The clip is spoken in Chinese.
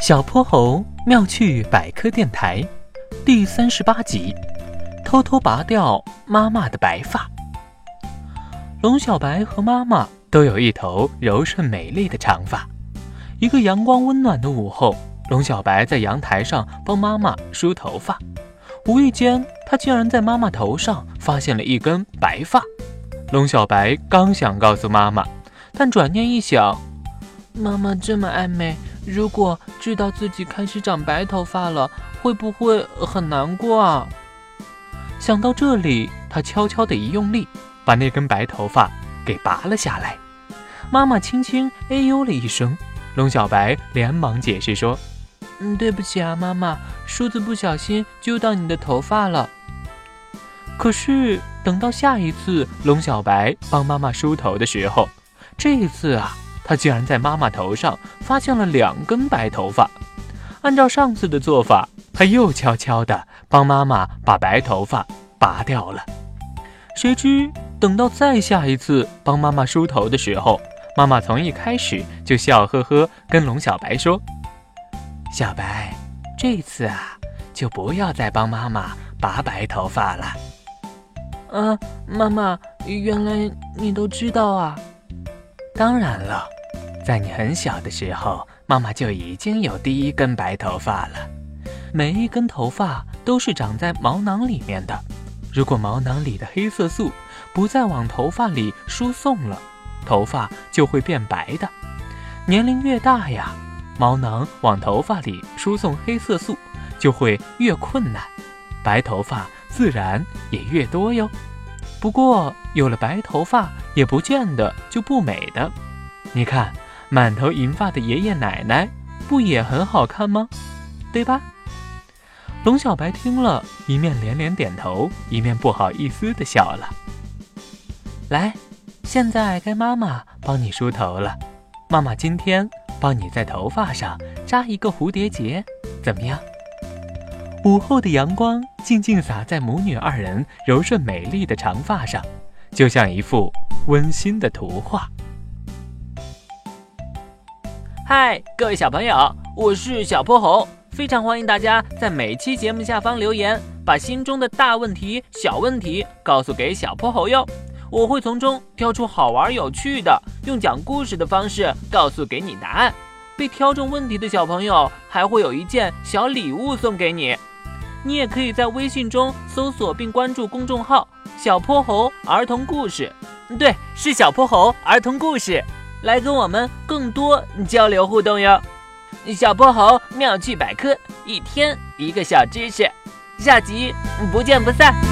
小泼猴妙趣百科电台第三十八集：偷偷拔掉妈妈的白发。龙小白和妈妈都有一头柔顺美丽的长发。一个阳光温暖的午后，龙小白在阳台上帮妈妈梳头发，无意间他竟然在妈妈头上发现了一根白发。龙小白刚想告诉妈妈，但转念一想，妈妈这么爱美。如果知道自己开始长白头发了，会不会很难过啊？想到这里，他悄悄的一用力，把那根白头发给拔了下来。妈妈轻轻哎呦了一声，龙小白连忙解释说：“嗯，对不起啊，妈妈，梳子不小心揪到你的头发了。”可是等到下一次龙小白帮妈妈梳头的时候，这一次啊。他竟然在妈妈头上发现了两根白头发，按照上次的做法，他又悄悄地帮妈妈把白头发拔掉了。谁知等到再下一次帮妈妈梳头的时候，妈妈从一开始就笑呵呵跟龙小白说：“小白，这次啊，就不要再帮妈妈拔白头发了。”啊，妈妈，原来你都知道啊？当然了。在你很小的时候，妈妈就已经有第一根白头发了。每一根头发都是长在毛囊里面的。如果毛囊里的黑色素不再往头发里输送了，头发就会变白的。年龄越大呀，毛囊往头发里输送黑色素就会越困难，白头发自然也越多哟。不过有了白头发也不见得就不美的，你看。满头银发的爷爷奶奶不也很好看吗？对吧？龙小白听了一面连连点头，一面不好意思的笑了。来，现在该妈妈帮你梳头了。妈妈今天帮你在头发上扎一个蝴蝶结，怎么样？午后的阳光静静洒在母女二人柔顺美丽的长发上，就像一幅温馨的图画。嗨，各位小朋友，我是小泼猴，非常欢迎大家在每期节目下方留言，把心中的大问题、小问题告诉给小泼猴哟，我会从中挑出好玩有趣的，用讲故事的方式告诉给你答案。被挑中问题的小朋友还会有一件小礼物送给你。你也可以在微信中搜索并关注公众号“小泼猴儿童故事”，对，是小泼猴儿童故事。来跟我们更多交流互动哟！小泼猴妙趣百科，一天一个小知识，下集不见不散。